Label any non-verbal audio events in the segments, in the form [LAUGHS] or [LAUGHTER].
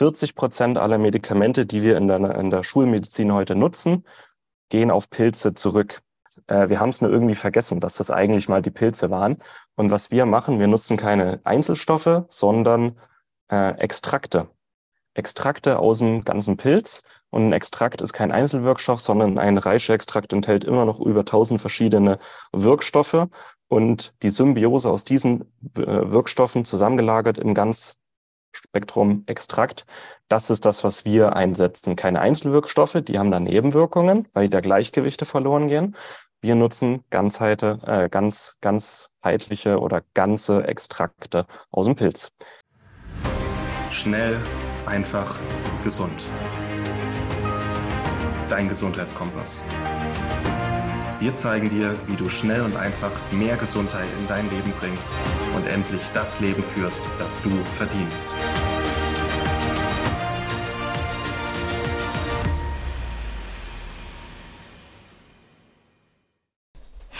40 Prozent aller Medikamente, die wir in der, in der Schulmedizin heute nutzen, gehen auf Pilze zurück. Äh, wir haben es nur irgendwie vergessen, dass das eigentlich mal die Pilze waren. Und was wir machen, wir nutzen keine Einzelstoffe, sondern äh, Extrakte. Extrakte aus dem ganzen Pilz. Und ein Extrakt ist kein Einzelwirkstoff, sondern ein Reishi-Extrakt enthält immer noch über 1000 verschiedene Wirkstoffe. Und die Symbiose aus diesen äh, Wirkstoffen zusammengelagert im ganz Spektrum Extrakt. Das ist das, was wir einsetzen. Keine Einzelwirkstoffe, die haben da Nebenwirkungen, weil da Gleichgewichte verloren gehen. Wir nutzen Ganzheite, äh, ganz, ganzheitliche oder ganze Extrakte aus dem Pilz. Schnell, einfach, gesund. Dein Gesundheitskompass. Wir zeigen dir, wie du schnell und einfach mehr Gesundheit in dein Leben bringst und endlich das Leben führst, das du verdienst.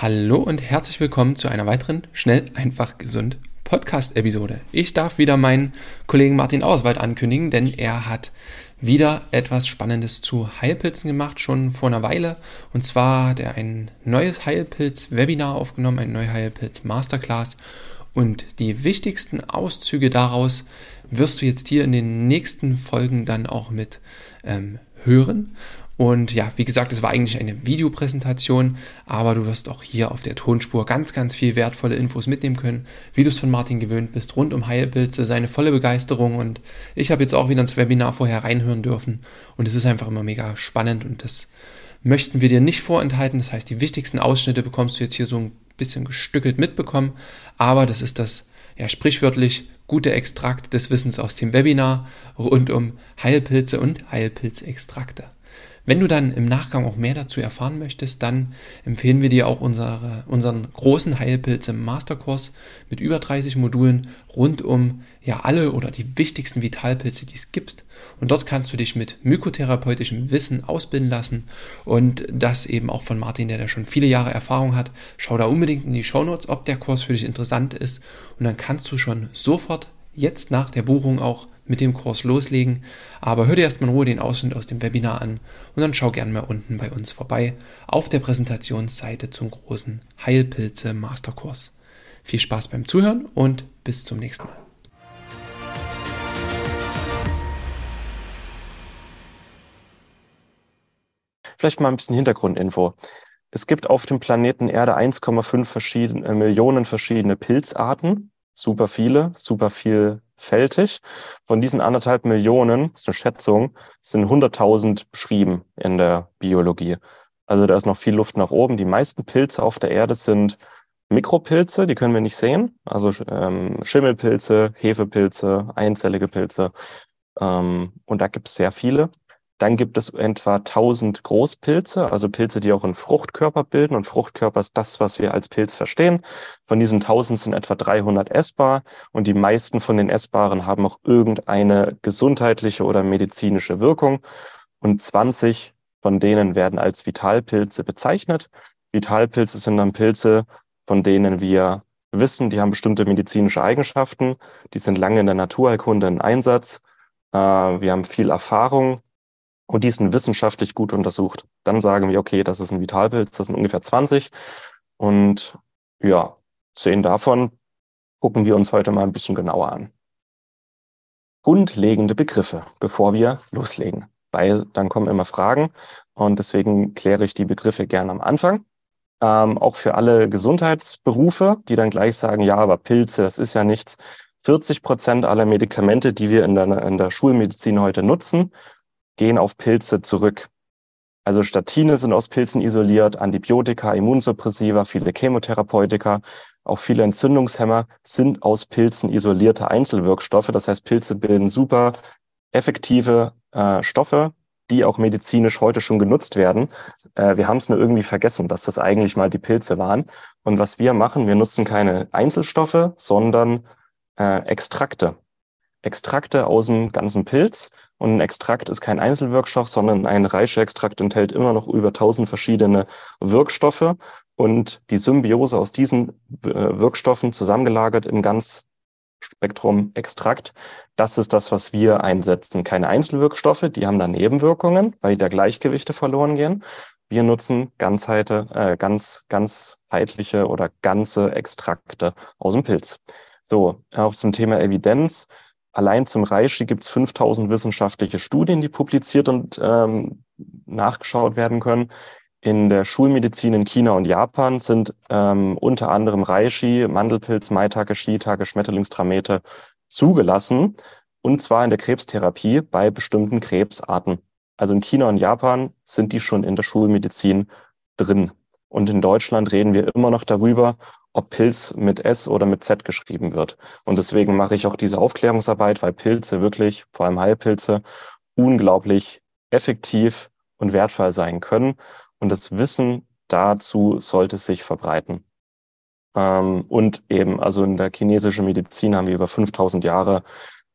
Hallo und herzlich willkommen zu einer weiteren Schnell, einfach, gesund Podcast-Episode. Ich darf wieder meinen Kollegen Martin Auswald ankündigen, denn er hat wieder etwas Spannendes zu Heilpilzen gemacht, schon vor einer Weile. Und zwar hat er ein neues Heilpilz-Webinar aufgenommen, ein neues Heilpilz-Masterclass. Und die wichtigsten Auszüge daraus wirst du jetzt hier in den nächsten Folgen dann auch mit ähm, hören. Und ja, wie gesagt, es war eigentlich eine Videopräsentation, aber du wirst auch hier auf der Tonspur ganz, ganz viel wertvolle Infos mitnehmen können, wie du es von Martin gewöhnt bist, rund um Heilpilze, seine volle Begeisterung. Und ich habe jetzt auch wieder ins Webinar vorher reinhören dürfen. Und es ist einfach immer mega spannend und das möchten wir dir nicht vorenthalten. Das heißt, die wichtigsten Ausschnitte bekommst du jetzt hier so ein bisschen gestückelt mitbekommen. Aber das ist das, ja, sprichwörtlich gute Extrakt des Wissens aus dem Webinar rund um Heilpilze und Heilpilzextrakte. Wenn du dann im Nachgang auch mehr dazu erfahren möchtest, dann empfehlen wir dir auch unsere, unseren großen Heilpilze Masterkurs mit über 30 Modulen rund um ja alle oder die wichtigsten Vitalpilze, die es gibt. Und dort kannst du dich mit mykotherapeutischem Wissen ausbilden lassen und das eben auch von Martin, der da schon viele Jahre Erfahrung hat. Schau da unbedingt in die Shownotes, ob der Kurs für dich interessant ist und dann kannst du schon sofort jetzt nach der Buchung auch mit dem Kurs loslegen. Aber hör dir erstmal in Ruhe den Ausschnitt aus dem Webinar an und dann schau gerne mal unten bei uns vorbei auf der Präsentationsseite zum großen Heilpilze Masterkurs. Viel Spaß beim Zuhören und bis zum nächsten Mal. Vielleicht mal ein bisschen Hintergrundinfo. Es gibt auf dem Planeten Erde 1,5 verschiedene, äh, Millionen verschiedene Pilzarten. Super viele, super viel fältig. Von diesen anderthalb Millionen, das ist eine Schätzung, sind 100.000 beschrieben in der Biologie. Also da ist noch viel Luft nach oben. Die meisten Pilze auf der Erde sind Mikropilze, die können wir nicht sehen. Also ähm, Schimmelpilze, Hefepilze, einzellige Pilze. Ähm, und da gibt es sehr viele. Dann gibt es etwa 1000 Großpilze, also Pilze, die auch einen Fruchtkörper bilden. Und Fruchtkörper ist das, was wir als Pilz verstehen. Von diesen 1000 sind etwa 300 essbar. Und die meisten von den essbaren haben auch irgendeine gesundheitliche oder medizinische Wirkung. Und 20 von denen werden als Vitalpilze bezeichnet. Vitalpilze sind dann Pilze, von denen wir wissen, die haben bestimmte medizinische Eigenschaften. Die sind lange in der Naturheilkunde in Einsatz. Äh, wir haben viel Erfahrung und die sind wissenschaftlich gut untersucht. Dann sagen wir, okay, das ist ein Vitalpilz, das sind ungefähr 20. Und ja, zehn davon gucken wir uns heute mal ein bisschen genauer an. Grundlegende Begriffe, bevor wir loslegen, weil dann kommen immer Fragen und deswegen kläre ich die Begriffe gerne am Anfang. Ähm, auch für alle Gesundheitsberufe, die dann gleich sagen, ja, aber Pilze, das ist ja nichts. 40 Prozent aller Medikamente, die wir in der, in der Schulmedizin heute nutzen, gehen auf Pilze zurück. Also Statine sind aus Pilzen isoliert, Antibiotika, Immunsuppressiva, viele Chemotherapeutika, auch viele Entzündungshemmer sind aus Pilzen isolierte Einzelwirkstoffe. Das heißt, Pilze bilden super effektive äh, Stoffe, die auch medizinisch heute schon genutzt werden. Äh, wir haben es nur irgendwie vergessen, dass das eigentlich mal die Pilze waren. Und was wir machen, wir nutzen keine Einzelstoffe, sondern äh, Extrakte. Extrakte aus dem ganzen Pilz. Und ein Extrakt ist kein Einzelwirkstoff, sondern ein Reishi-Extrakt enthält immer noch über 1000 verschiedene Wirkstoffe. Und die Symbiose aus diesen äh, Wirkstoffen zusammengelagert im ganz Spektrum-Extrakt. Das ist das, was wir einsetzen. Keine Einzelwirkstoffe, die haben da Nebenwirkungen, weil da Gleichgewichte verloren gehen. Wir nutzen Ganzheite, äh, ganz, ganzheitliche oder ganze Extrakte aus dem Pilz. So, auch zum Thema Evidenz. Allein zum Reishi gibt es 5000 wissenschaftliche Studien, die publiziert und ähm, nachgeschaut werden können. In der Schulmedizin in China und Japan sind ähm, unter anderem Reishi, Mandelpilz, Maitake, Shiitake, Schmetterlingstramete zugelassen. Und zwar in der Krebstherapie bei bestimmten Krebsarten. Also in China und Japan sind die schon in der Schulmedizin drin. Und in Deutschland reden wir immer noch darüber, ob Pilz mit S oder mit Z geschrieben wird. Und deswegen mache ich auch diese Aufklärungsarbeit, weil Pilze wirklich, vor allem Heilpilze, unglaublich effektiv und wertvoll sein können. Und das Wissen dazu sollte sich verbreiten. Ähm, und eben, also in der chinesischen Medizin haben wir über 5000 Jahre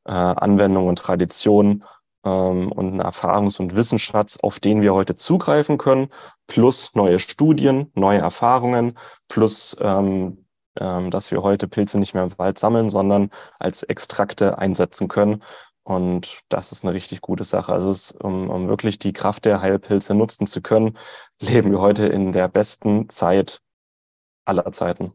äh, Anwendung und Tradition ähm, und einen Erfahrungs- und Wissensschatz, auf den wir heute zugreifen können, plus neue Studien, neue Erfahrungen, plus ähm, ähm, dass wir heute Pilze nicht mehr im Wald sammeln, sondern als Extrakte einsetzen können. Und das ist eine richtig gute Sache. Also es, um, um wirklich die Kraft der Heilpilze nutzen zu können, leben wir heute in der besten Zeit aller Zeiten.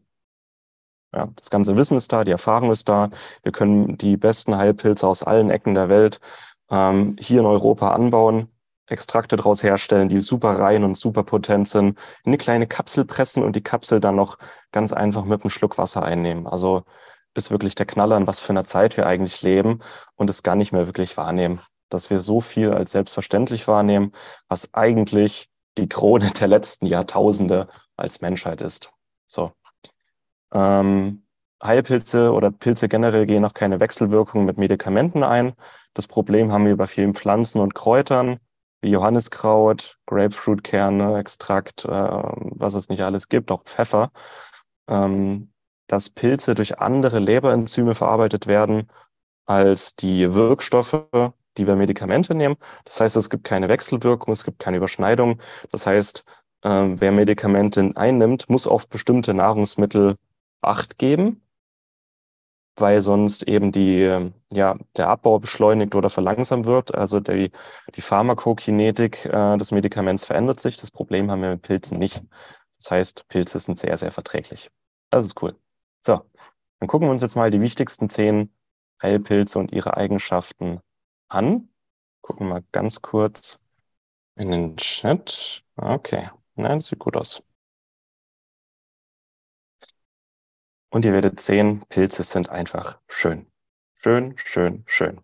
Ja, das ganze Wissen ist da, die Erfahrung ist da. Wir können die besten Heilpilze aus allen Ecken der Welt ähm, hier in Europa anbauen, Extrakte daraus herstellen, die super rein und super potent sind, in eine kleine Kapsel pressen und die Kapsel dann noch ganz einfach mit einem Schluck Wasser einnehmen. Also ist wirklich der Knaller, in was für einer Zeit wir eigentlich leben und es gar nicht mehr wirklich wahrnehmen. Dass wir so viel als selbstverständlich wahrnehmen, was eigentlich die Krone [LAUGHS] der letzten Jahrtausende als Menschheit ist. So. Ähm, Heilpilze oder Pilze generell gehen auch keine Wechselwirkung mit Medikamenten ein. Das Problem haben wir bei vielen Pflanzen und Kräutern, wie Johanniskraut, Grapefruitkerne, Extrakt, äh, was es nicht alles gibt, auch Pfeffer. Ähm, dass Pilze durch andere Leberenzyme verarbeitet werden als die Wirkstoffe, die wir Medikamente nehmen. Das heißt, es gibt keine Wechselwirkung, es gibt keine Überschneidung. Das heißt, äh, wer Medikamente einnimmt, muss auf bestimmte Nahrungsmittel Acht geben, weil sonst eben die, ja, der Abbau beschleunigt oder verlangsamt wird. Also die, die Pharmakokinetik äh, des Medikaments verändert sich. Das Problem haben wir mit Pilzen nicht. Das heißt, Pilze sind sehr, sehr verträglich. Das ist cool. So, dann gucken wir uns jetzt mal die wichtigsten zehn Heilpilze und ihre Eigenschaften an. Gucken wir mal ganz kurz in den Chat. Okay, nein, das sieht gut aus. Und ihr werdet sehen, Pilze sind einfach schön. Schön, schön, schön.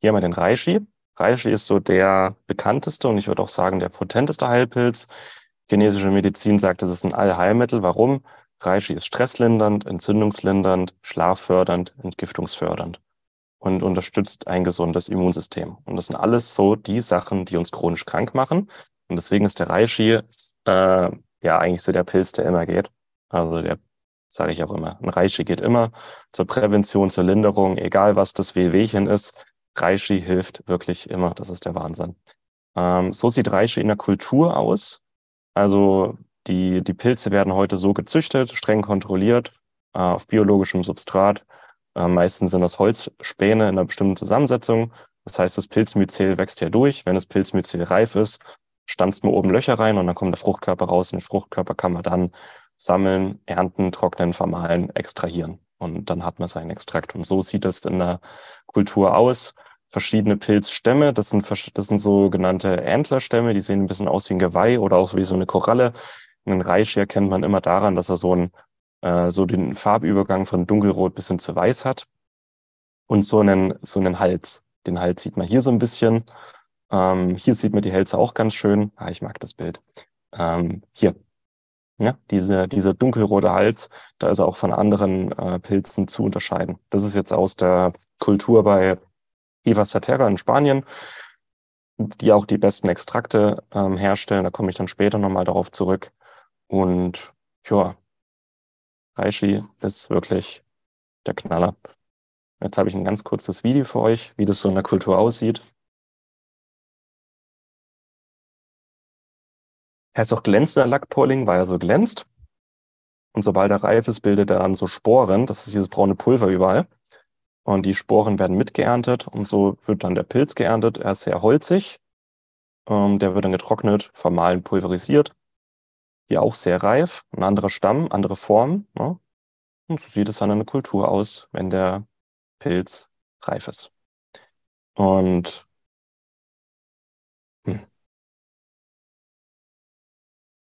Hier haben wir den Reishi. Reishi ist so der bekannteste und ich würde auch sagen der potenteste Heilpilz. Chinesische Medizin sagt, es ist ein Allheilmittel. Warum? Reishi ist stresslindernd, entzündungslindernd, schlaffördernd, entgiftungsfördernd und unterstützt ein gesundes Immunsystem. Und das sind alles so die Sachen, die uns chronisch krank machen. Und deswegen ist der Reishi äh, ja eigentlich so der Pilz, der immer geht. Also der sage ich auch immer, ein Reishi geht immer zur Prävention, zur Linderung, egal was das Wehwehchen ist. Reishi hilft wirklich immer. Das ist der Wahnsinn. Ähm, so sieht Reishi in der Kultur aus. Also die, die Pilze werden heute so gezüchtet, streng kontrolliert, äh, auf biologischem Substrat. Äh, meistens sind das Holzspäne in einer bestimmten Zusammensetzung. Das heißt, das Pilzmyzel wächst hier durch. Wenn das Pilzmyzel reif ist, stanzt man oben Löcher rein und dann kommt der Fruchtkörper raus. Und den Fruchtkörper kann man dann sammeln, ernten, trocknen, vermahlen, extrahieren. Und dann hat man seinen Extrakt. Und so sieht es in der Kultur aus verschiedene Pilzstämme. Das sind, das sind sogenannte Antlerstämme, die sehen ein bisschen aus wie ein Geweih oder auch wie so eine Koralle. Einen Reich erkennt man immer daran, dass er so, ein, äh, so den Farbübergang von dunkelrot bis hin zu weiß hat. Und so einen, so einen Hals. Den Hals sieht man hier so ein bisschen. Ähm, hier sieht man die Hälse auch ganz schön. Ah, ich mag das Bild. Ähm, hier. Ja, diese, dieser dunkelrote Hals, da ist er auch von anderen äh, Pilzen zu unterscheiden. Das ist jetzt aus der Kultur bei Eva Saterra in Spanien, die auch die besten Extrakte ähm, herstellen. Da komme ich dann später nochmal darauf zurück. Und ja, Reishi ist wirklich der Knaller. Jetzt habe ich ein ganz kurzes Video für euch, wie das so in der Kultur aussieht. Er ist auch glänzender Lackpolling, weil er so glänzt. Und sobald er reif ist, bildet er dann so Sporen. Das ist dieses braune Pulver überall. und die Sporen werden mitgeerntet und so wird dann der Pilz geerntet. Er ist sehr holzig. Ähm, der wird dann getrocknet, vermahlen, pulverisiert. Hier auch sehr reif, ein anderer Stamm, andere Form. Ne? Und so sieht es dann in der Kultur aus, wenn der Pilz reif ist. Und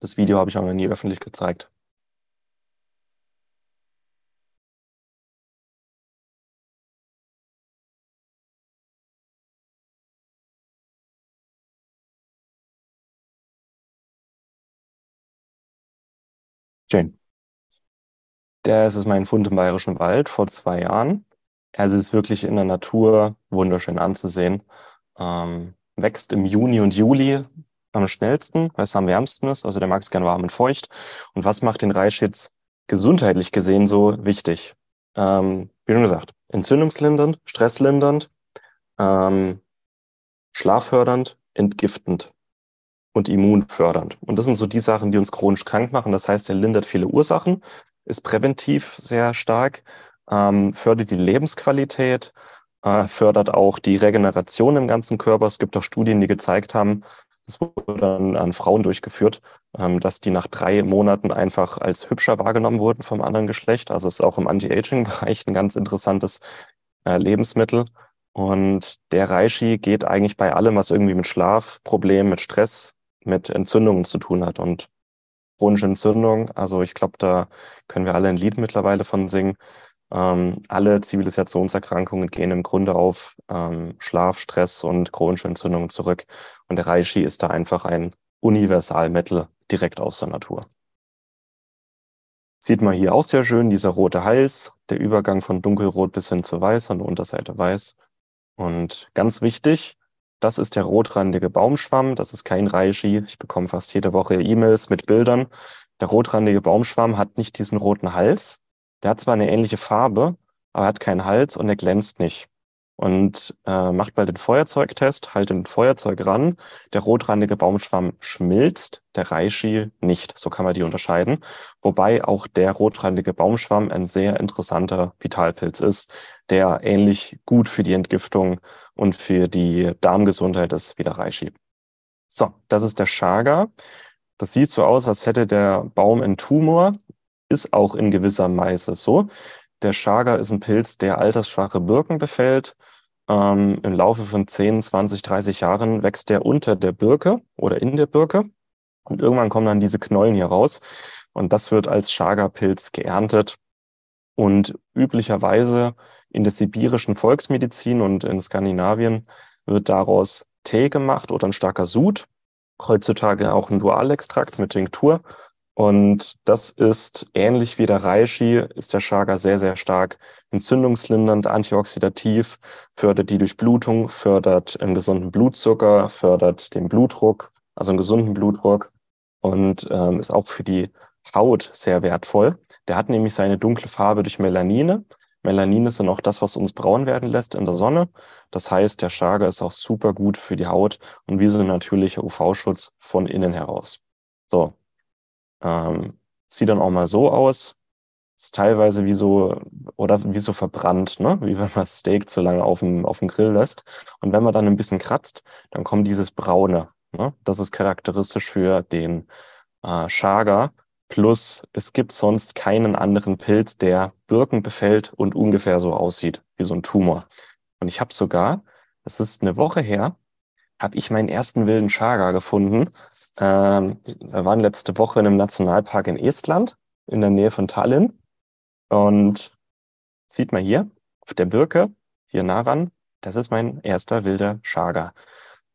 das Video habe ich noch nie öffentlich gezeigt. Schön. Das ist mein Fund im Bayerischen Wald vor zwei Jahren. Also es ist wirklich in der Natur wunderschön anzusehen. Ähm, wächst im Juni und Juli am schnellsten, weil es am wärmsten ist. Also der mag es gern warm und feucht. Und was macht den Reis jetzt gesundheitlich gesehen so wichtig? Ähm, wie schon gesagt, entzündungslindernd, stresslindernd, ähm, schlaffördernd, entgiftend und immunfördernd. Und das sind so die Sachen, die uns chronisch krank machen. Das heißt, er lindert viele Ursachen, ist präventiv sehr stark, ähm, fördert die Lebensqualität, äh, fördert auch die Regeneration im ganzen Körper. Es gibt auch Studien, die gezeigt haben, das wurde dann an Frauen durchgeführt, ähm, dass die nach drei Monaten einfach als hübscher wahrgenommen wurden vom anderen Geschlecht. Also ist auch im Anti-Aging-Bereich ein ganz interessantes äh, Lebensmittel. Und der Reishi geht eigentlich bei allem, was irgendwie mit Schlafproblemen, mit Stress, mit Entzündungen zu tun hat. Und chronische Entzündung, also ich glaube, da können wir alle ein Lied mittlerweile von singen. Ähm, alle Zivilisationserkrankungen gehen im Grunde auf ähm, Schlaf, Stress und chronische Entzündungen zurück. Und der Reishi ist da einfach ein Universalmittel direkt aus der Natur. Sieht man hier auch sehr schön, dieser rote Hals, der Übergang von dunkelrot bis hin zu weiß, an der Unterseite weiß. Und ganz wichtig, das ist der rotrandige Baumschwamm. Das ist kein Reishi. Ich bekomme fast jede Woche E-Mails mit Bildern. Der rotrandige Baumschwamm hat nicht diesen roten Hals. Der hat zwar eine ähnliche Farbe, aber hat keinen Hals und er glänzt nicht. Und äh, macht bald den Feuerzeugtest, halt den Feuerzeug ran. Der rotrandige Baumschwamm schmilzt, der Reishi nicht. So kann man die unterscheiden. Wobei auch der rotrandige Baumschwamm ein sehr interessanter Vitalpilz ist, der ähnlich gut für die Entgiftung und für die Darmgesundheit ist wie der Reishi. So, das ist der Chaga. Das sieht so aus, als hätte der Baum einen Tumor, ist auch in gewisser Weise so. Der Chaga ist ein Pilz, der altersschwache Birken befällt. Ähm, Im Laufe von 10, 20, 30 Jahren wächst der unter der Birke oder in der Birke. Und irgendwann kommen dann diese Knollen hier raus. Und das wird als Chaga-Pilz geerntet und üblicherweise in der sibirischen Volksmedizin und in Skandinavien wird daraus Tee gemacht oder ein starker Sud. Heutzutage auch ein Dualextrakt mit Tinktur. Und das ist ähnlich wie der Reishi, ist der Chaga sehr, sehr stark entzündungslindernd, antioxidativ, fördert die Durchblutung, fördert einen gesunden Blutzucker, fördert den Blutdruck, also einen gesunden Blutdruck und ähm, ist auch für die Haut sehr wertvoll. Der hat nämlich seine dunkle Farbe durch Melanine. Melanine ist dann auch das, was uns braun werden lässt in der Sonne. Das heißt, der Chaga ist auch super gut für die Haut und wie so ein natürlicher UV-Schutz von innen heraus. So. Ähm, sieht dann auch mal so aus. Ist teilweise wie so, oder wie so verbrannt, ne? [LAUGHS] Wie wenn man Steak zu lange auf dem, auf dem Grill lässt. Und wenn man dann ein bisschen kratzt, dann kommt dieses Braune. Ne? Das ist charakteristisch für den äh, Chaga. Plus, es gibt sonst keinen anderen Pilz, der Birken befällt und ungefähr so aussieht wie so ein Tumor. Und ich habe sogar, das ist eine Woche her, habe ich meinen ersten wilden Chaga gefunden. Ähm, wir waren letzte Woche in einem Nationalpark in Estland, in der Nähe von Tallinn. Und sieht man hier auf der Birke, hier nah ran, das ist mein erster wilder Chaga.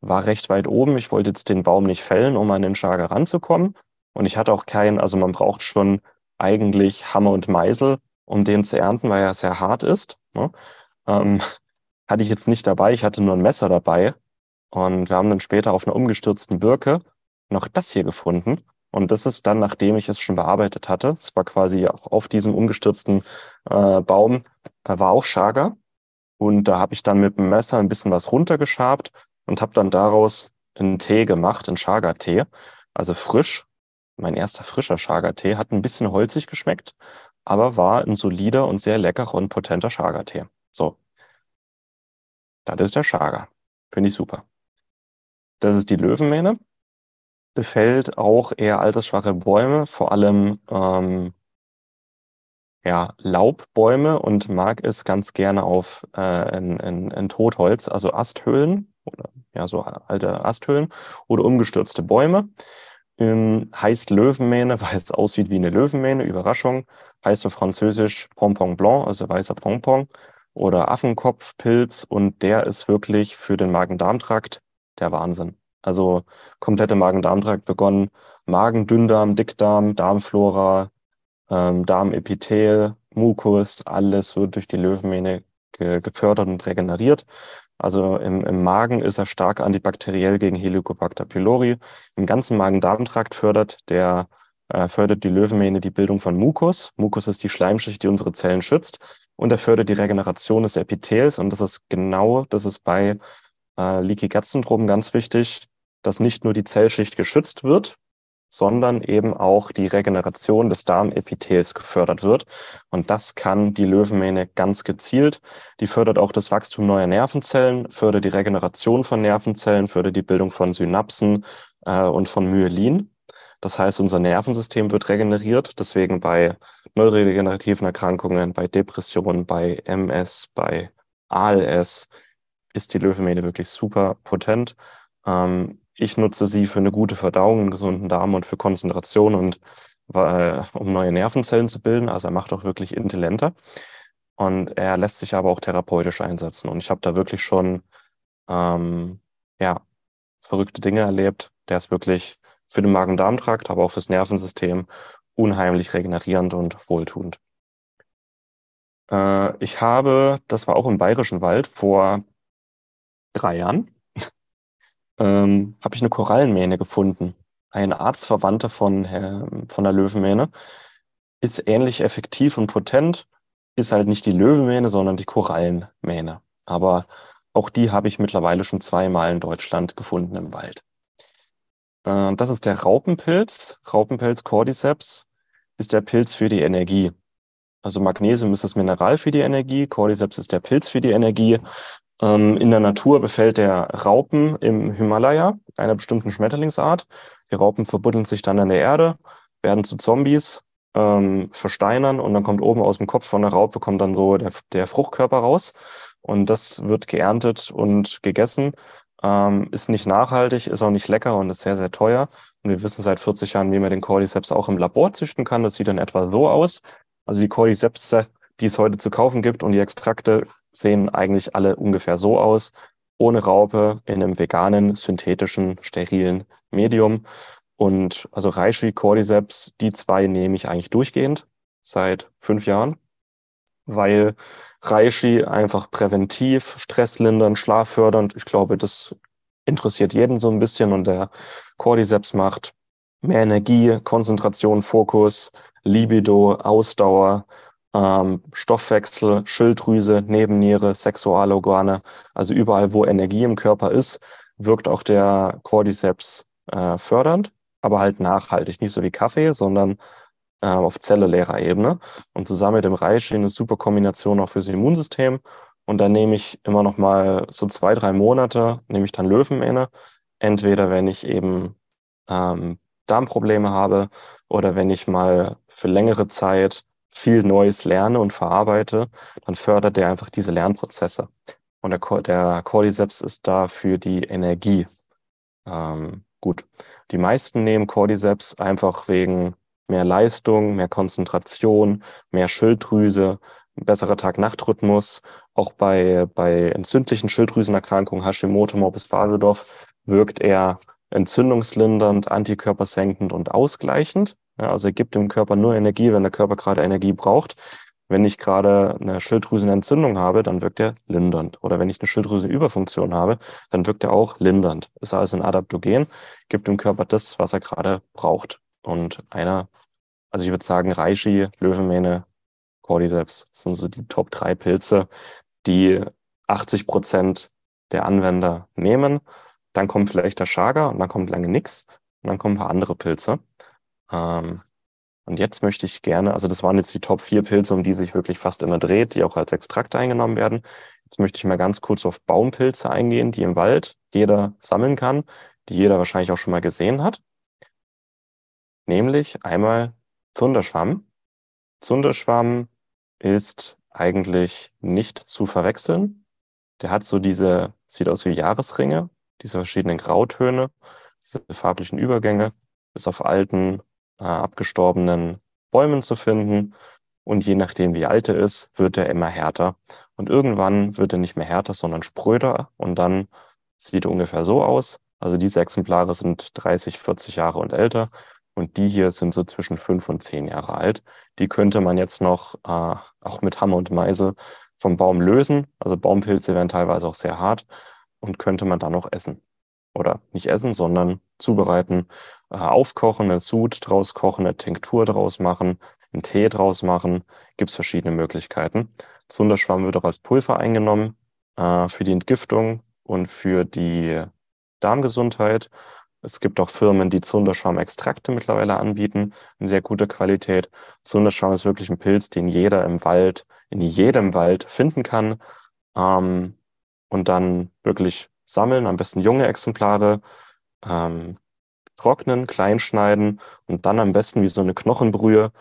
War recht weit oben. Ich wollte jetzt den Baum nicht fällen, um an den Chaga ranzukommen. Und ich hatte auch keinen, also man braucht schon eigentlich Hammer und Meisel, um den zu ernten, weil er sehr hart ist. Ne? Ähm, [LAUGHS] hatte ich jetzt nicht dabei, ich hatte nur ein Messer dabei. Und wir haben dann später auf einer umgestürzten Birke noch das hier gefunden. Und das ist dann, nachdem ich es schon bearbeitet hatte. Es war quasi auch auf diesem umgestürzten äh, Baum, äh, war auch Chaga. Und da habe ich dann mit dem Messer ein bisschen was runtergeschabt und habe dann daraus einen Tee gemacht, einen Chaga-Tee. Also frisch, mein erster frischer Chaga-Tee hat ein bisschen holzig geschmeckt, aber war ein solider und sehr leckerer und potenter Chaga-Tee. So. Das ist der Chaga. Finde ich super. Das ist die Löwenmähne. Befällt auch eher altersschwache Bäume, vor allem ähm, ja, Laubbäume und mag es ganz gerne auf äh, in, in, in Totholz, also Asthöhlen oder ja, so alte Asthöhlen oder umgestürzte Bäume. Ähm, heißt Löwenmähne, [LAUGHS] weil es aussieht wie eine Löwenmähne, Überraschung. Heißt auf Französisch Pompon Blanc, also weißer Pompon oder Affenkopfpilz und der ist wirklich für den Magen-Darm-Trakt der Wahnsinn. Also komplette Magen-Darm-Trakt begonnen, Magen, Dünndarm, Dickdarm, Darmflora, ähm, Darmepithel, Mukus, alles wird durch die Löwenmähne ge gefördert und regeneriert. Also im, im Magen ist er stark antibakteriell gegen Helicobacter pylori. Im ganzen Magen-Darm-Trakt fördert der äh, fördert die Löwenmähne die Bildung von Mukus. Mukus ist die Schleimschicht, die unsere Zellen schützt. Und er fördert die Regeneration des Epithels. Und das ist genau, das ist bei äh, Leaky Gut Syndrom ganz wichtig, dass nicht nur die Zellschicht geschützt wird, sondern eben auch die Regeneration des Darmepithels gefördert wird. Und das kann die Löwenmähne ganz gezielt. Die fördert auch das Wachstum neuer Nervenzellen, fördert die Regeneration von Nervenzellen, fördert die Bildung von Synapsen äh, und von Myelin. Das heißt, unser Nervensystem wird regeneriert. Deswegen bei neurodegenerativen Erkrankungen, bei Depressionen, bei MS, bei ALS ist die Löwenmähne wirklich super potent. Ähm, ich nutze sie für eine gute Verdauung, einen gesunden Darm und für Konzentration und äh, um neue Nervenzellen zu bilden. Also er macht auch wirklich intelligenter. Und er lässt sich aber auch therapeutisch einsetzen. Und ich habe da wirklich schon ähm, ja, verrückte Dinge erlebt. Der ist wirklich für den Magen-Darm-Trakt, aber auch fürs Nervensystem unheimlich regenerierend und wohltuend. Äh, ich habe, das war auch im Bayerischen Wald vor drei Jahren, [LAUGHS] ähm, habe ich eine Korallenmähne gefunden. Ein Arztverwandter von, äh, von der Löwenmähne. Ist ähnlich effektiv und potent, ist halt nicht die Löwenmähne, sondern die Korallenmähne. Aber auch die habe ich mittlerweile schon zweimal in Deutschland gefunden im Wald. Äh, das ist der Raupenpilz. Raupenpilz Cordyceps ist der Pilz für die Energie. Also Magnesium ist das Mineral für die Energie, Cordyceps ist der Pilz für die Energie in der Natur befällt der Raupen im Himalaya, einer bestimmten Schmetterlingsart. Die Raupen verbuddeln sich dann an der Erde, werden zu Zombies, ähm, versteinern und dann kommt oben aus dem Kopf von der Raupe kommt dann so der, der Fruchtkörper raus. Und das wird geerntet und gegessen. Ähm, ist nicht nachhaltig, ist auch nicht lecker und ist sehr, sehr teuer. Und wir wissen seit 40 Jahren, wie man den Cordyceps auch im Labor züchten kann. Das sieht dann etwa so aus. Also die Cordyceps, die es heute zu kaufen gibt und die Extrakte sehen eigentlich alle ungefähr so aus. Ohne Raupe in einem veganen, synthetischen, sterilen Medium. Und also Reishi, Cordyceps, die zwei nehme ich eigentlich durchgehend seit fünf Jahren, weil Reishi einfach präventiv, stresslindernd, schlaffördernd, ich glaube, das interessiert jeden so ein bisschen und der Cordyceps macht mehr Energie, Konzentration, Fokus, Libido, Ausdauer, ähm, Stoffwechsel, Schilddrüse, Nebenniere, Sexualorgane, also überall, wo Energie im Körper ist, wirkt auch der Cordyceps äh, fördernd, aber halt nachhaltig, nicht so wie Kaffee, sondern äh, auf zellulärer Ebene. Und zusammen mit dem Reishi eine super Kombination auch fürs Immunsystem. Und dann nehme ich immer noch mal so zwei, drei Monate, nehme ich dann Löwenmähne. Entweder wenn ich eben ähm, Darmprobleme habe oder wenn ich mal für längere Zeit viel Neues lerne und verarbeite, dann fördert der einfach diese Lernprozesse. Und der, der Cordyceps ist da für die Energie. Ähm, gut. Die meisten nehmen Cordyceps einfach wegen mehr Leistung, mehr Konzentration, mehr Schilddrüse, besserer Tag-Nacht-Rhythmus. Auch bei, bei entzündlichen Schilddrüsenerkrankungen, Hashimoto, Morbus Basedorf, wirkt er entzündungslindernd, antikörpersenkend und ausgleichend. Ja, also er gibt dem Körper nur Energie, wenn der Körper gerade Energie braucht. Wenn ich gerade eine Schilddrüsenentzündung habe, dann wirkt er lindernd. Oder wenn ich eine Schilddrüsenüberfunktion habe, dann wirkt er auch lindernd. Ist also ein Adaptogen, gibt dem Körper das, was er gerade braucht. Und einer, also ich würde sagen, Reishi, Löwenmähne, Cordyceps sind so die Top drei Pilze, die 80 Prozent der Anwender nehmen. Dann kommt vielleicht der Chaga und dann kommt lange nichts. Und dann kommen ein paar andere Pilze. Ähm, Und jetzt möchte ich gerne, also das waren jetzt die Top 4 Pilze, um die sich wirklich fast immer dreht, die auch als Extrakte eingenommen werden. Jetzt möchte ich mal ganz kurz auf Baumpilze eingehen, die im Wald jeder sammeln kann, die jeder wahrscheinlich auch schon mal gesehen hat. Nämlich einmal Zunderschwamm. Zunderschwamm ist eigentlich nicht zu verwechseln. Der hat so diese, sieht aus wie Jahresringe, diese verschiedenen Grautöne, diese farblichen Übergänge, ist auf alten äh, abgestorbenen Bäumen zu finden. Und je nachdem, wie alt er ist, wird er immer härter. Und irgendwann wird er nicht mehr härter, sondern spröder. Und dann sieht er ungefähr so aus. Also diese Exemplare sind 30, 40 Jahre und älter. Und die hier sind so zwischen fünf und zehn Jahre alt. Die könnte man jetzt noch äh, auch mit Hammer und Meisel vom Baum lösen. Also Baumpilze werden teilweise auch sehr hart und könnte man dann auch essen oder nicht essen, sondern zubereiten, aufkochen, eine Sud draus kochen, eine Tinktur draus machen, einen Tee draus machen. Gibt es verschiedene Möglichkeiten. Zunderschwamm wird auch als Pulver eingenommen äh, für die Entgiftung und für die Darmgesundheit. Es gibt auch Firmen, die Zunderschwamm-Extrakte mittlerweile anbieten, in sehr guter Qualität. Zunderschwamm ist wirklich ein Pilz, den jeder im Wald, in jedem Wald finden kann. Ähm, und dann wirklich sammeln, am besten junge Exemplare, ähm, trocknen, kleinschneiden und dann am besten wie so eine Knochenbrühe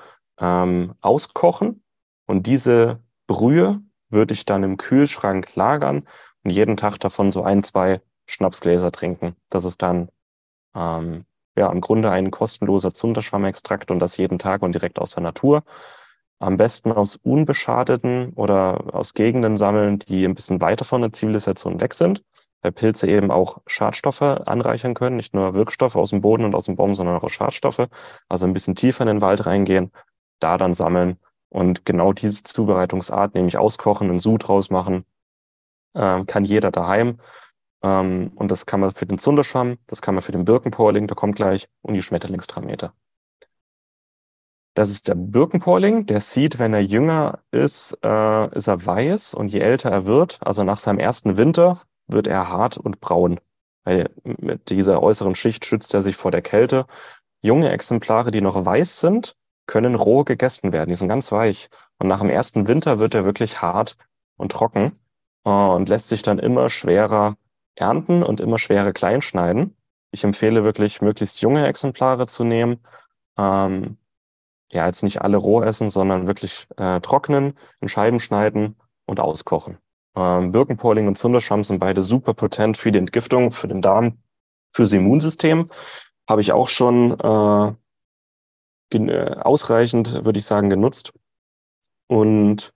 ähm, auskochen. Und diese Brühe würde ich dann im Kühlschrank lagern und jeden Tag davon so ein, zwei Schnapsgläser trinken. Das ist dann ähm, ja im Grunde ein kostenloser Zunderschwammextrakt und das jeden Tag und direkt aus der Natur. Am besten aus unbeschadeten oder aus Gegenden sammeln, die ein bisschen weiter von der Zivilisation weg sind weil Pilze eben auch Schadstoffe anreichern können, nicht nur Wirkstoffe aus dem Boden und aus dem Baum, sondern auch Schadstoffe. Also ein bisschen tiefer in den Wald reingehen, da dann sammeln und genau diese Zubereitungsart, nämlich auskochen, einen Sud draus machen, äh, kann jeder daheim. Ähm, und das kann man für den Zunderschwamm, das kann man für den Birkenporling, der kommt gleich, und die Schmetterlingstramete. Das ist der Birkenporling. Der sieht, wenn er jünger ist, äh, ist er weiß und je älter er wird, also nach seinem ersten Winter, wird er hart und braun. Weil mit dieser äußeren Schicht schützt er sich vor der Kälte. Junge Exemplare, die noch weiß sind, können roh gegessen werden. Die sind ganz weich. Und nach dem ersten Winter wird er wirklich hart und trocken äh, und lässt sich dann immer schwerer ernten und immer schwerer kleinschneiden. Ich empfehle wirklich, möglichst junge Exemplare zu nehmen. Ähm, ja, jetzt nicht alle roh essen, sondern wirklich äh, trocknen, in Scheiben schneiden und auskochen. Ähm, Birkenpolling und Zunderschwamm sind beide super potent für die Entgiftung, für den Darm, fürs Immunsystem. Habe ich auch schon äh, äh, ausreichend, würde ich sagen, genutzt. Und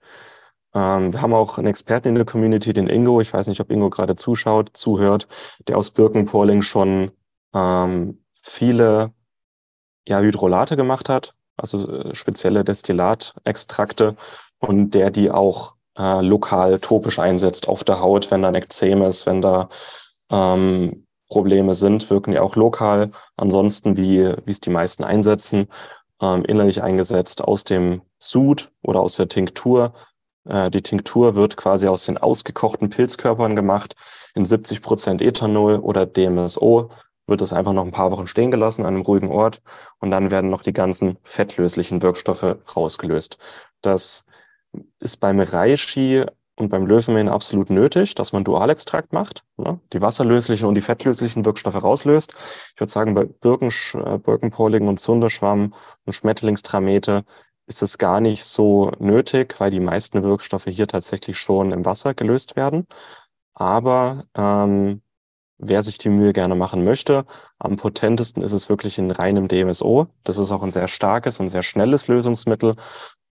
ähm, wir haben auch einen Experten in der Community, den Ingo. Ich weiß nicht, ob Ingo gerade zuschaut, zuhört, der aus Birkenpolling schon ähm, viele ja, Hydrolate gemacht hat, also äh, spezielle Destillatextrakte und der die auch äh, lokal topisch einsetzt auf der Haut, wenn da ein Ekzem ist, wenn da ähm, Probleme sind, wirken die auch lokal. Ansonsten, wie es die meisten einsetzen, ähm, innerlich eingesetzt aus dem Sud oder aus der Tinktur. Äh, die Tinktur wird quasi aus den ausgekochten Pilzkörpern gemacht. In 70 Prozent Ethanol oder DMSO wird das einfach noch ein paar Wochen stehen gelassen an einem ruhigen Ort und dann werden noch die ganzen fettlöslichen Wirkstoffe rausgelöst. Das ist beim Reishi und beim Löwenmähen absolut nötig, dass man Dualextrakt macht, ne? die wasserlöslichen und die fettlöslichen Wirkstoffe rauslöst. Ich würde sagen, bei Birken, äh, Birkenpoligen und Zunderschwamm und Schmetterlingstramete ist es gar nicht so nötig, weil die meisten Wirkstoffe hier tatsächlich schon im Wasser gelöst werden. Aber ähm, wer sich die Mühe gerne machen möchte, am potentesten ist es wirklich in reinem DMSO. Das ist auch ein sehr starkes und sehr schnelles Lösungsmittel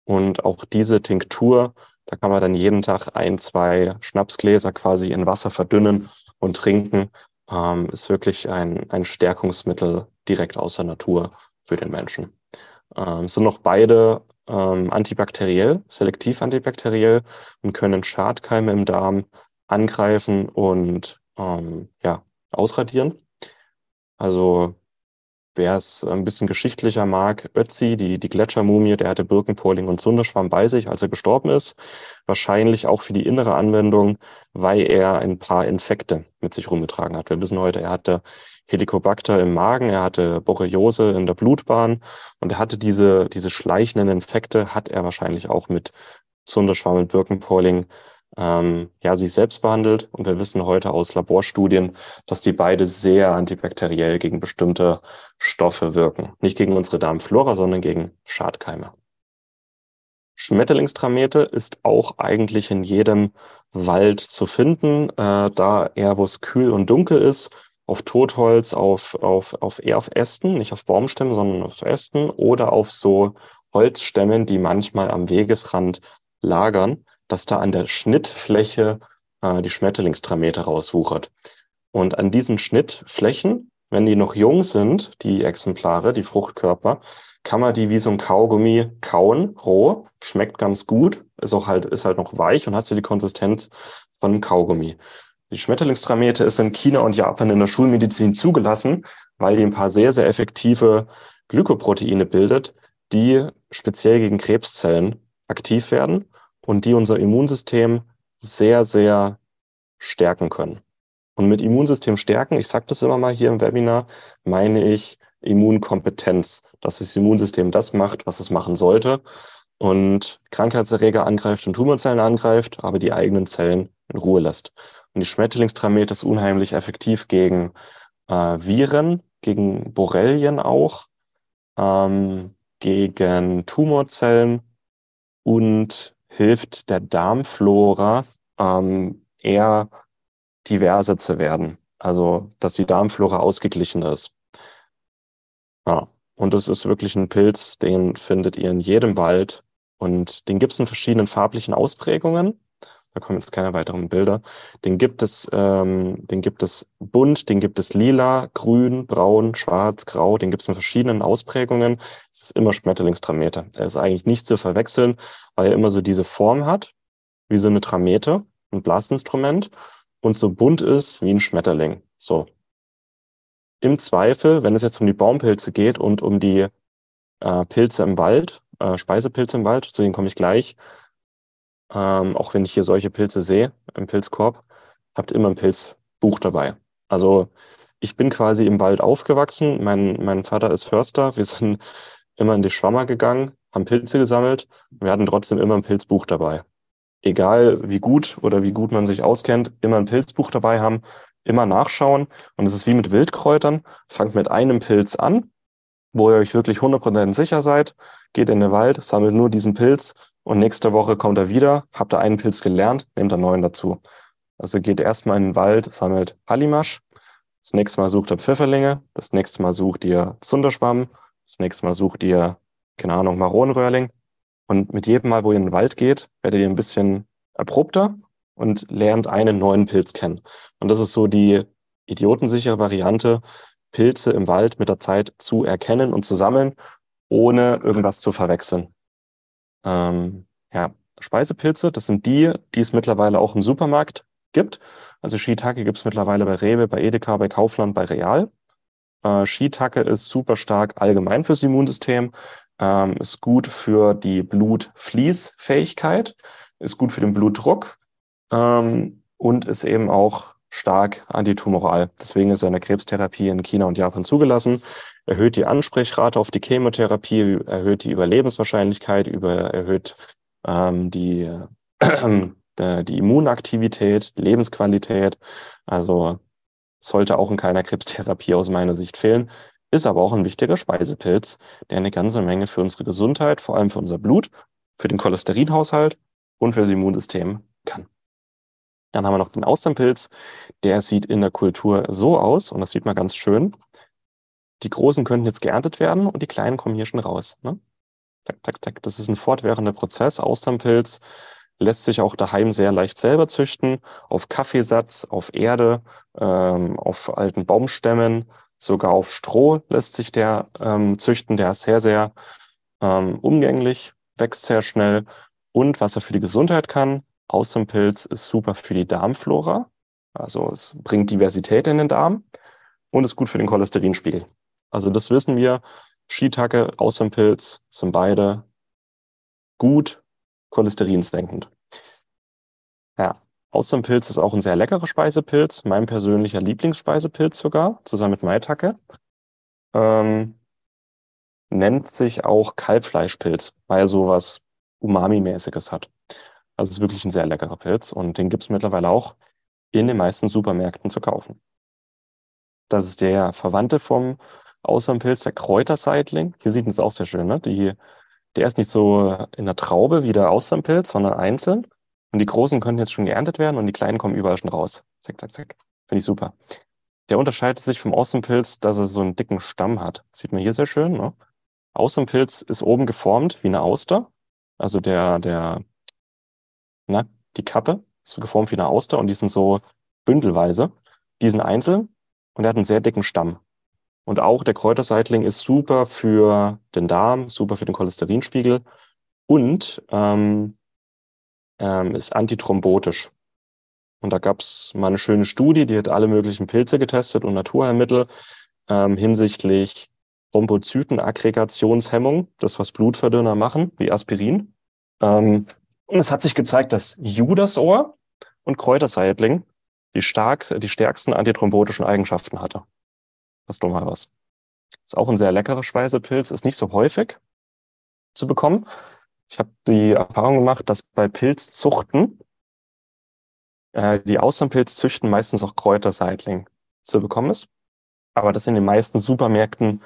und auch diese Tinktur, da kann man dann jeden Tag ein, zwei Schnapsgläser quasi in Wasser verdünnen und trinken. Ähm, ist wirklich ein, ein Stärkungsmittel direkt aus der Natur für den Menschen. Ähm, sind noch beide ähm, antibakteriell, selektiv antibakteriell und können Schadkeime im Darm angreifen und ähm, ja, ausradieren. Also wer es ein bisschen geschichtlicher mag, Ötzi, die, die Gletschermumie, der hatte Birkenpoling und Sunderschwamm bei sich, als er gestorben ist. Wahrscheinlich auch für die innere Anwendung, weil er ein paar Infekte mit sich rumgetragen hat. Wir wissen heute, er hatte Helicobacter im Magen, er hatte Borreliose in der Blutbahn und er hatte diese, diese schleichenden Infekte, hat er wahrscheinlich auch mit Sunderschwamm und Birkenpoling ähm, ja, sich selbst behandelt. Und wir wissen heute aus Laborstudien, dass die beide sehr antibakteriell gegen bestimmte Stoffe wirken. Nicht gegen unsere Darmflora, sondern gegen Schadkeime. Schmetterlingstramete ist auch eigentlich in jedem Wald zu finden, äh, da eher, wo es kühl und dunkel ist, auf Totholz, auf, auf, auf eher auf Ästen, nicht auf Baumstämmen, sondern auf Ästen oder auf so Holzstämmen, die manchmal am Wegesrand lagern dass da an der Schnittfläche äh, die Schmetterlingstramete rauswuchert. Und an diesen Schnittflächen, wenn die noch jung sind, die Exemplare, die Fruchtkörper, kann man die wie so ein Kaugummi kauen, roh, schmeckt ganz gut, ist auch halt, ist halt noch weich und hat so die Konsistenz von Kaugummi. Die Schmetterlingstramete ist in China und Japan in der Schulmedizin zugelassen, weil die ein paar sehr, sehr effektive Glykoproteine bildet, die speziell gegen Krebszellen aktiv werden und die unser Immunsystem sehr, sehr stärken können. Und mit Immunsystem stärken, ich sage das immer mal hier im Webinar, meine ich Immunkompetenz, dass das Immunsystem das macht, was es machen sollte und Krankheitserreger angreift und Tumorzellen angreift, aber die eigenen Zellen in Ruhe lässt. Und die Schmetterlingstramete ist unheimlich effektiv gegen äh, Viren, gegen Borrelien auch, ähm, gegen Tumorzellen und hilft der Darmflora ähm, eher diverser zu werden. Also, dass die Darmflora ausgeglichen ist. Ja, und das ist wirklich ein Pilz, den findet ihr in jedem Wald. Und den gibt es in verschiedenen farblichen Ausprägungen. Da kommen jetzt keine weiteren Bilder. Den gibt es, ähm, den gibt es bunt, den gibt es lila, grün, braun, schwarz, grau. Den gibt es in verschiedenen Ausprägungen. Es ist immer Schmetterlingstramete. Er ist eigentlich nicht zu verwechseln, weil er immer so diese Form hat, wie so eine Tramete, ein Blasinstrument und so bunt ist wie ein Schmetterling. So. Im Zweifel, wenn es jetzt um die Baumpilze geht und um die äh, Pilze im Wald, äh, Speisepilze im Wald, zu denen komme ich gleich, ähm, auch wenn ich hier solche Pilze sehe im Pilzkorb, habt immer ein Pilzbuch dabei. Also ich bin quasi im Wald aufgewachsen. Mein, mein Vater ist Förster. Wir [LAUGHS] sind immer in die Schwammer gegangen, haben Pilze gesammelt. Wir hatten trotzdem immer ein Pilzbuch dabei. Egal wie gut oder wie gut man sich auskennt, immer ein Pilzbuch dabei haben, immer nachschauen. Und es ist wie mit Wildkräutern. Fangt mit einem Pilz an, wo ihr euch wirklich 100% sicher seid. Geht in den Wald, sammelt nur diesen Pilz und nächste Woche kommt er wieder, habt ihr einen Pilz gelernt, nehmt einen neuen dazu. Also geht erstmal in den Wald, sammelt Hallimasch. Das nächste Mal sucht ihr Pfifferlinge. Das nächste Mal sucht ihr Zunderschwamm. Das nächste Mal sucht ihr, keine Ahnung, Maronenröhrling. Und mit jedem Mal, wo ihr in den Wald geht, werdet ihr ein bisschen erprobter und lernt einen neuen Pilz kennen. Und das ist so die idiotensichere Variante, Pilze im Wald mit der Zeit zu erkennen und zu sammeln, ohne irgendwas zu verwechseln. Ähm, ja, Speisepilze, das sind die, die es mittlerweile auch im Supermarkt gibt. Also Shiitake gibt es mittlerweile bei Rewe, bei Edeka, bei Kaufland, bei Real. Äh, Shiitake ist super stark allgemein fürs Immunsystem, ähm, ist gut für die Blutfließfähigkeit, ist gut für den Blutdruck ähm, und ist eben auch stark antitumoral. Deswegen ist in der Krebstherapie in China und Japan zugelassen erhöht die Ansprechrate auf die Chemotherapie, erhöht die Überlebenswahrscheinlichkeit, über, erhöht ähm, die, äh, [CLEARS THROAT] die Immunaktivität, die Lebensqualität. Also sollte auch in keiner Krebstherapie aus meiner Sicht fehlen, ist aber auch ein wichtiger Speisepilz, der eine ganze Menge für unsere Gesundheit, vor allem für unser Blut, für den Cholesterinhaushalt und für das Immunsystem. Dann haben wir noch den Austernpilz. Der sieht in der Kultur so aus, und das sieht man ganz schön die Großen könnten jetzt geerntet werden und die Kleinen kommen hier schon raus. Ne? Zack, zack, zack. Das ist ein fortwährender Prozess. Austernpilz lässt sich auch daheim sehr leicht selber züchten, auf Kaffeesatz, auf Erde, ähm, auf alten Baumstämmen, sogar auf Stroh lässt sich der ähm, züchten. Der ist sehr, sehr ähm, umgänglich, wächst sehr schnell. Und was er für die Gesundheit kann, Austernpilz ist super für die Darmflora. Also es bringt Diversität in den Darm und ist gut für den Cholesterinspiegel. Also das wissen wir. Shiitake, Außenpilz sind beide gut cholesterinsenkend. Ja, Außenpilz ist auch ein sehr leckerer Speisepilz, mein persönlicher Lieblingsspeisepilz sogar, zusammen mit Maitake. Ähm, nennt sich auch Kalbfleischpilz, weil er sowas Umami-mäßiges hat. Also es ist wirklich ein sehr leckerer Pilz und den gibt es mittlerweile auch in den meisten Supermärkten zu kaufen. Das ist der Verwandte vom Außenpilz, der Kräuterseitling. Hier sieht man es auch sehr schön. Ne? Die, der ist nicht so in der Traube wie der Austernpilz, sondern einzeln. Und die großen können jetzt schon geerntet werden und die kleinen kommen überall schon raus. Zack, zack, zack. Finde ich super. Der unterscheidet sich vom Außenpilz, dass er so einen dicken Stamm hat. Sieht man hier sehr schön. Ne? Außenpilz ist oben geformt wie eine Auster. Also der, der, na, die Kappe ist geformt wie eine Auster und die sind so bündelweise. Die sind einzeln und er hat einen sehr dicken Stamm. Und auch der Kräuterseitling ist super für den Darm, super für den Cholesterinspiegel und ähm, ähm, ist antithrombotisch. Und da gab es mal eine schöne Studie, die hat alle möglichen Pilze getestet und Naturheilmittel ähm, hinsichtlich Thrombozytenaggregationshemmung, das was Blutverdünner machen, wie Aspirin. Ähm, und es hat sich gezeigt, dass Judasohr und Kräuterseitling die, stark, die stärksten antithrombotischen Eigenschaften hatte. Das ist doch mal was. Ist auch ein sehr leckerer Speisepilz, ist nicht so häufig zu bekommen. Ich habe die Erfahrung gemacht, dass bei Pilzzuchten äh, die Austernpilzzüchten meistens auch Kräuterseitling zu bekommen ist. Aber dass in den meisten Supermärkten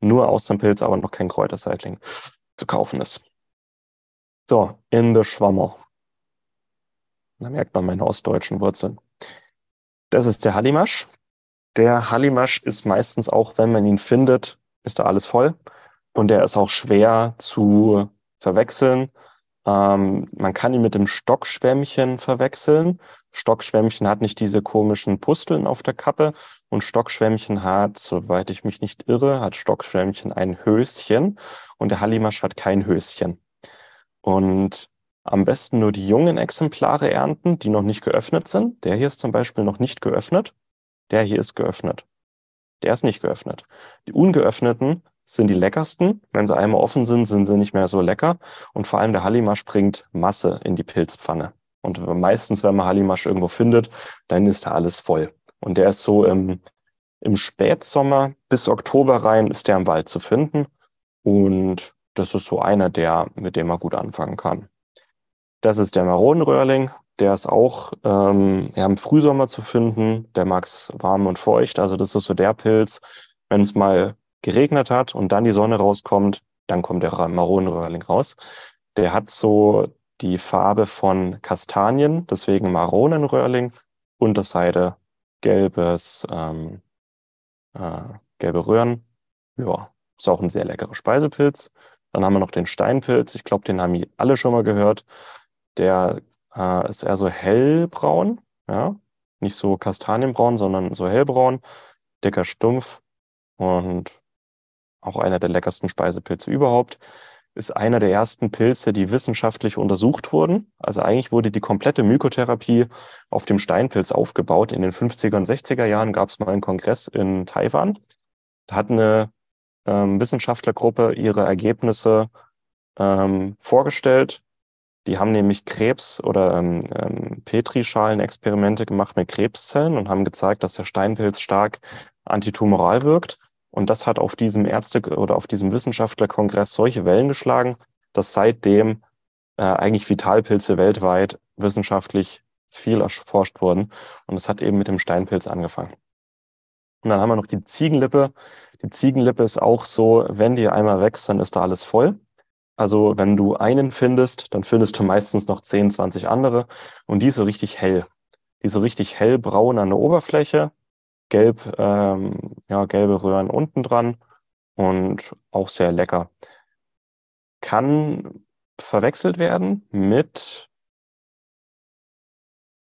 nur Austernpilz, aber noch kein Kräuterseitling zu kaufen ist. So, in the Schwammer. Da merkt man meine ostdeutschen Wurzeln. Das ist der Hallimasch. Der Hallimasch ist meistens auch, wenn man ihn findet, ist da alles voll. Und der ist auch schwer zu verwechseln. Ähm, man kann ihn mit dem Stockschwämmchen verwechseln. Stockschwämmchen hat nicht diese komischen Pusteln auf der Kappe und Stockschwämmchen hat, soweit ich mich nicht irre, hat Stockschwämmchen ein Höschen und der Hallimasch hat kein Höschen. Und am besten nur die jungen Exemplare ernten, die noch nicht geöffnet sind. Der hier ist zum Beispiel noch nicht geöffnet. Der hier ist geöffnet. Der ist nicht geöffnet. Die ungeöffneten sind die leckersten. Wenn sie einmal offen sind, sind sie nicht mehr so lecker. Und vor allem der Hallimasch bringt Masse in die Pilzpfanne. Und meistens, wenn man Hallimasch irgendwo findet, dann ist da alles voll. Und der ist so im, im Spätsommer bis Oktober rein, ist der im Wald zu finden. Und das ist so einer, der, mit dem man gut anfangen kann. Das ist der Maronenröhrling. Der ist auch ähm, ja, im Frühsommer zu finden. Der mag es warm und feucht. Also das ist so der Pilz. Wenn es mal geregnet hat und dann die Sonne rauskommt, dann kommt der Maronenröhrling raus. Der hat so die Farbe von Kastanien, deswegen Maronenröhrling, Unterseite gelbes, ähm, äh, gelbe Röhren. Ja, ist auch ein sehr leckerer Speisepilz. Dann haben wir noch den Steinpilz. Ich glaube, den haben alle schon mal gehört. Der äh, ist eher so hellbraun, ja, nicht so kastanienbraun, sondern so hellbraun, dicker Stumpf und auch einer der leckersten Speisepilze überhaupt. Ist einer der ersten Pilze, die wissenschaftlich untersucht wurden. Also eigentlich wurde die komplette Mykotherapie auf dem Steinpilz aufgebaut. In den 50er und 60er Jahren gab es mal einen Kongress in Taiwan. Da hat eine ähm, Wissenschaftlergruppe ihre Ergebnisse ähm, vorgestellt die haben nämlich Krebs- oder ähm, ähm, Petrischalen-Experimente gemacht mit Krebszellen und haben gezeigt, dass der Steinpilz stark antitumoral wirkt. Und das hat auf diesem Ärzte- oder auf diesem Wissenschaftlerkongress solche Wellen geschlagen, dass seitdem äh, eigentlich Vitalpilze weltweit wissenschaftlich viel erforscht wurden. Und es hat eben mit dem Steinpilz angefangen. Und dann haben wir noch die Ziegenlippe. Die Ziegenlippe ist auch so, wenn die einmal wächst, dann ist da alles voll. Also wenn du einen findest, dann findest du meistens noch 10, 20 andere und die ist so richtig hell. Die ist so richtig hellbraun an der Oberfläche, gelb, ähm, ja, gelbe Röhren unten dran und auch sehr lecker. Kann verwechselt werden mit,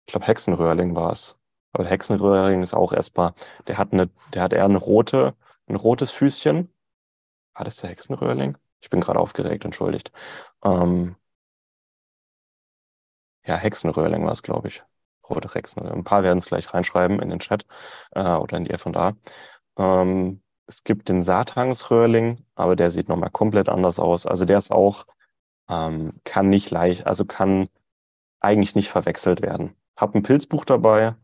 ich glaube, Hexenröhrling war es. Aber Hexenröhrling ist auch essbar. Der hat eine, der hat eher eine rote, ein rotes Füßchen. War das der Hexenröhrling? Ich bin gerade aufgeregt, entschuldigt. Ähm, ja, Hexenröhrling war es, glaube ich. Rote Hexenröhrling. Ein paar werden es gleich reinschreiben in den Chat äh, oder in die F&A. Ähm, Es gibt den Satansröhrling, aber der sieht nochmal komplett anders aus. Also der ist auch, ähm, kann nicht leicht, also kann eigentlich nicht verwechselt werden. Hab ein Pilzbuch dabei.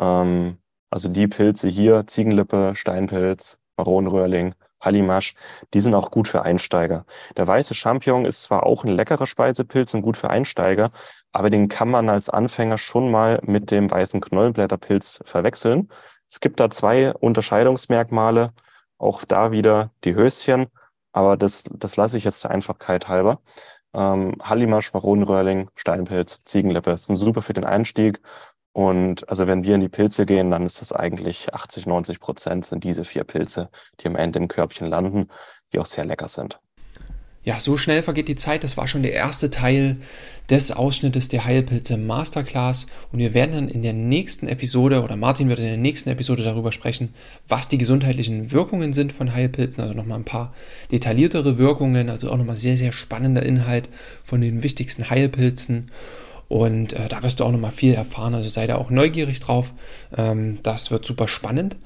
Ähm, also die Pilze hier, Ziegenlippe, Steinpilz, Maronenröhrling, Hallimasch, die sind auch gut für Einsteiger. Der weiße Champignon ist zwar auch ein leckerer Speisepilz und gut für Einsteiger, aber den kann man als Anfänger schon mal mit dem weißen Knollenblätterpilz verwechseln. Es gibt da zwei Unterscheidungsmerkmale, auch da wieder die Höschen, aber das, das lasse ich jetzt der Einfachkeit halber. Ähm, Hallimasch, Maronenröhrling, Steinpilz, Ziegenlippe sind super für den Einstieg. Und also wenn wir in die Pilze gehen, dann ist das eigentlich 80, 90 Prozent sind diese vier Pilze, die am Ende im Körbchen landen, die auch sehr lecker sind. Ja, so schnell vergeht die Zeit. Das war schon der erste Teil des Ausschnittes der Heilpilze Masterclass. Und wir werden dann in der nächsten Episode, oder Martin wird in der nächsten Episode darüber sprechen, was die gesundheitlichen Wirkungen sind von Heilpilzen. Also nochmal ein paar detailliertere Wirkungen, also auch nochmal sehr, sehr spannender Inhalt von den wichtigsten Heilpilzen. Und äh, da wirst du auch nochmal viel erfahren. Also sei da auch neugierig drauf. Ähm, das wird super spannend.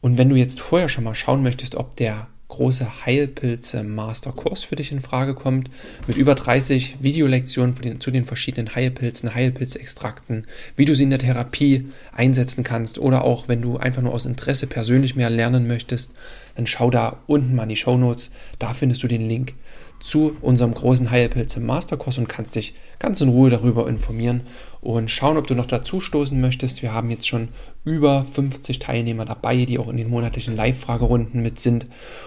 Und wenn du jetzt vorher schon mal schauen möchtest, ob der große Heilpilze Masterkurs für dich in Frage kommt, mit über 30 Videolektionen den, zu den verschiedenen Heilpilzen, Heilpilzextrakten, wie du sie in der Therapie einsetzen kannst oder auch wenn du einfach nur aus Interesse persönlich mehr lernen möchtest, dann schau da unten mal in die Show Notes, da findest du den Link zu unserem großen Heilpilze Masterkurs und kannst dich ganz in Ruhe darüber informieren und schauen, ob du noch dazu stoßen möchtest. Wir haben jetzt schon über 50 Teilnehmer dabei, die auch in den monatlichen Live-Fragerunden mit sind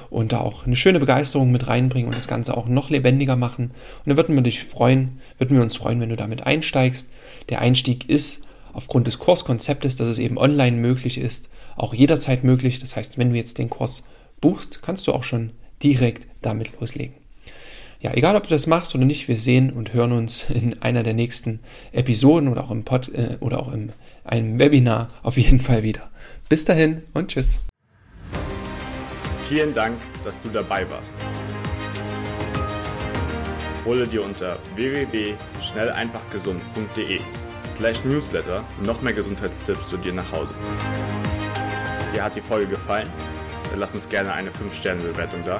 und da auch eine schöne Begeisterung mit reinbringen und das Ganze auch noch lebendiger machen. Und da würden wir dich freuen, würden wir uns freuen, wenn du damit einsteigst. Der Einstieg ist aufgrund des Kurskonzeptes, dass es eben online möglich ist, auch jederzeit möglich. Das heißt, wenn du jetzt den Kurs buchst, kannst du auch schon direkt damit loslegen ja, egal ob du das machst oder nicht, wir sehen und hören uns [LAUGHS] in einer der nächsten Episoden oder auch im Pod äh, oder auch in einem Webinar auf jeden Fall wieder. Bis dahin und tschüss. Vielen Dank, dass du dabei warst. Hole dir unter www.schnelleinfachgesund.de slash newsletter noch mehr Gesundheitstipps zu dir nach Hause. Dir hat die Folge gefallen? Dann lass uns gerne eine 5-Sterne-Bewertung da